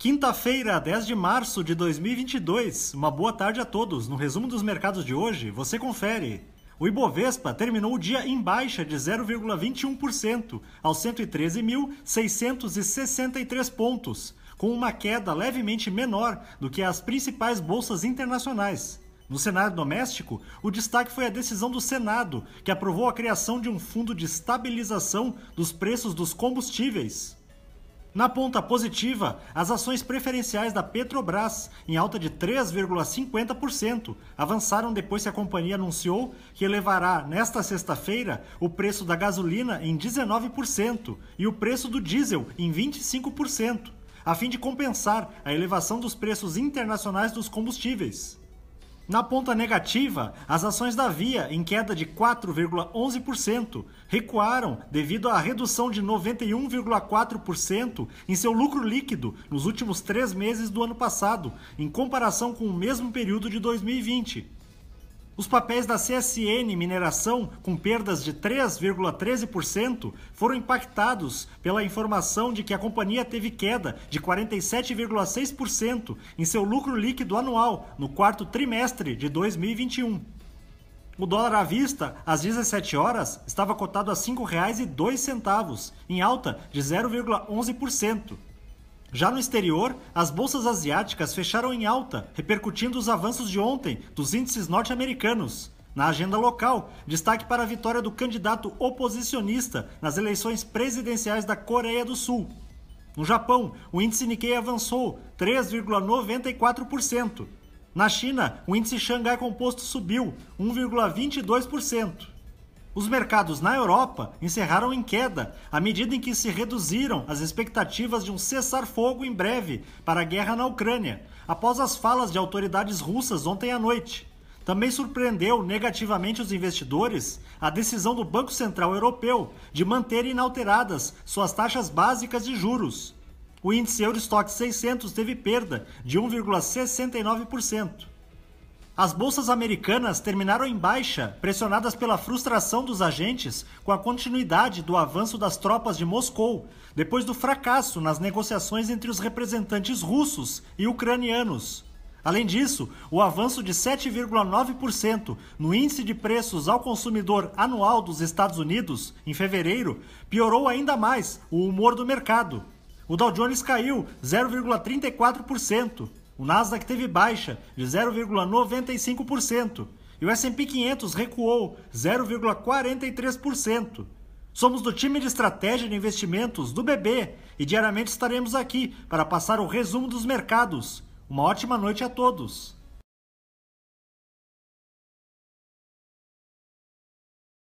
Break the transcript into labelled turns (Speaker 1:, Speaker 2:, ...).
Speaker 1: Quinta-feira, 10 de março de 2022. Uma boa tarde a todos. No resumo dos mercados de hoje, você confere. O Ibovespa terminou o dia em baixa de 0,21% aos 113.663 pontos, com uma queda levemente menor do que as principais bolsas internacionais. No cenário doméstico, o destaque foi a decisão do Senado, que aprovou a criação de um fundo de estabilização dos preços dos combustíveis. Na ponta positiva, as ações preferenciais da Petrobras, em alta de 3,50%, avançaram depois que a companhia anunciou que elevará nesta sexta-feira o preço da gasolina em 19% e o preço do diesel em 25%, a fim de compensar a elevação dos preços internacionais dos combustíveis. Na ponta negativa, as ações da Via, em queda de 4,11%, recuaram devido à redução de 91,4% em seu lucro líquido nos últimos três meses do ano passado, em comparação com o mesmo período de 2020. Os papéis da CSN Mineração, com perdas de 3,13%, foram impactados pela informação de que a companhia teve queda de 47,6% em seu lucro líquido anual no quarto trimestre de 2021. O dólar à vista, às 17 horas, estava cotado a R$ 5,02, em alta de 0,11%. Já no exterior, as bolsas asiáticas fecharam em alta, repercutindo os avanços de ontem dos índices norte-americanos. Na agenda local, destaque para a vitória do candidato oposicionista nas eleições presidenciais da Coreia do Sul. No Japão, o índice Nikkei avançou 3,94%. Na China, o índice Xangai Composto subiu 1,22%. Os mercados na Europa encerraram em queda à medida em que se reduziram as expectativas de um cessar-fogo em breve para a guerra na Ucrânia, após as falas de autoridades russas ontem à noite. Também surpreendeu negativamente os investidores a decisão do Banco Central Europeu de manter inalteradas suas taxas básicas de juros. O índice Eurostock 600 teve perda de 1,69%. As bolsas americanas terminaram em baixa, pressionadas pela frustração dos agentes com a continuidade do avanço das tropas de Moscou, depois do fracasso nas negociações entre os representantes russos e ucranianos. Além disso, o avanço de 7,9% no índice de preços ao consumidor anual dos Estados Unidos, em fevereiro, piorou ainda mais o humor do mercado. O Dow Jones caiu 0,34%, o Nasdaq teve baixa de 0,95% e o S&P 500 recuou 0,43%. Somos do time de estratégia de investimentos do BB e diariamente estaremos aqui para passar o resumo dos mercados. Uma ótima noite a todos.